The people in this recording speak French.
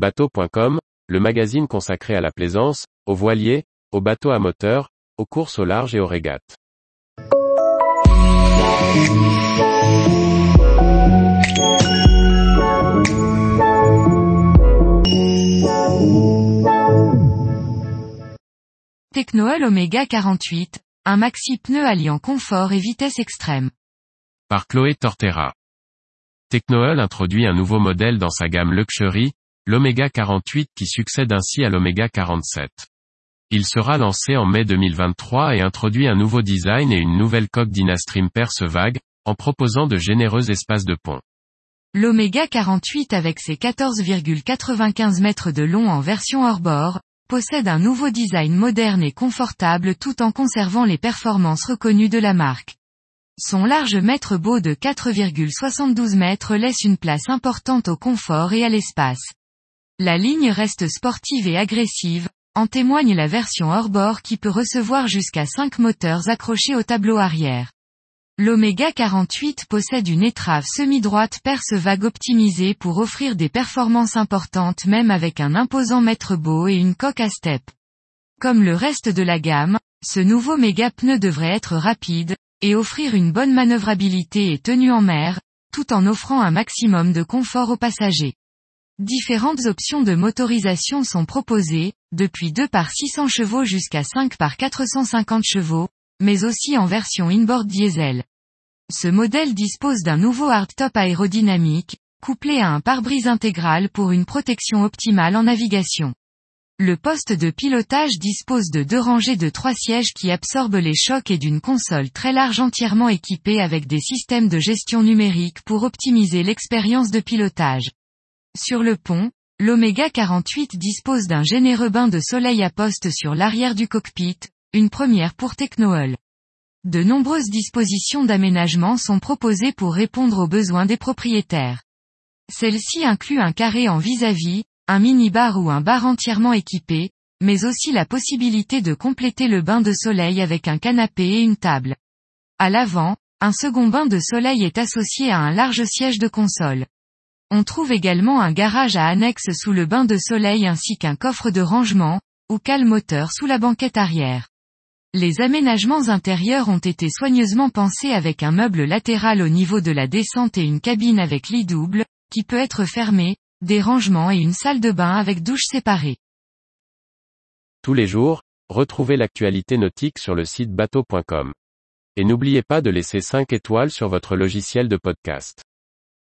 Bateau.com, le magazine consacré à la plaisance, aux voiliers, aux bateaux à moteur, aux courses au large et aux régates. Technoel Omega 48, un maxi pneu alliant confort et vitesse extrême. Par Chloé Tortera. Technoel introduit un nouveau modèle dans sa gamme Luxury, l'Omega 48 qui succède ainsi à l'Omega 47. Il sera lancé en mai 2023 et introduit un nouveau design et une nouvelle coque Dynastream perce vague, en proposant de généreux espaces de pont. L'Omega 48 avec ses 14,95 mètres de long en version hors-bord, possède un nouveau design moderne et confortable tout en conservant les performances reconnues de la marque. Son large mètre beau de 4,72 mètres laisse une place importante au confort et à l'espace. La ligne reste sportive et agressive, en témoigne la version hors-bord qui peut recevoir jusqu'à 5 moteurs accrochés au tableau arrière. L'Omega 48 possède une étrave semi-droite perce vague optimisée pour offrir des performances importantes même avec un imposant mètre beau et une coque à step. Comme le reste de la gamme, ce nouveau méga pneu devrait être rapide, et offrir une bonne manœuvrabilité et tenue en mer, tout en offrant un maximum de confort aux passagers. Différentes options de motorisation sont proposées, depuis 2 par 600 chevaux jusqu'à 5 par 450 chevaux, mais aussi en version inboard diesel. Ce modèle dispose d'un nouveau hardtop aérodynamique, couplé à un pare-brise intégral pour une protection optimale en navigation. Le poste de pilotage dispose de deux rangées de trois sièges qui absorbent les chocs et d'une console très large entièrement équipée avec des systèmes de gestion numérique pour optimiser l'expérience de pilotage. Sur le pont, l'Omega 48 dispose d'un généreux bain de soleil à poste sur l'arrière du cockpit, une première pour Technohull. De nombreuses dispositions d'aménagement sont proposées pour répondre aux besoins des propriétaires. Celles-ci incluent un carré en vis-à-vis, un mini-bar ou un bar entièrement équipé, mais aussi la possibilité de compléter le bain de soleil avec un canapé et une table. À l'avant, un second bain de soleil est associé à un large siège de console. On trouve également un garage à annexe sous le bain de soleil ainsi qu'un coffre de rangement, ou cale moteur sous la banquette arrière. Les aménagements intérieurs ont été soigneusement pensés avec un meuble latéral au niveau de la descente et une cabine avec lit double, qui peut être fermée, des rangements et une salle de bain avec douche séparée. Tous les jours, retrouvez l'actualité nautique sur le site bateau.com. Et n'oubliez pas de laisser 5 étoiles sur votre logiciel de podcast.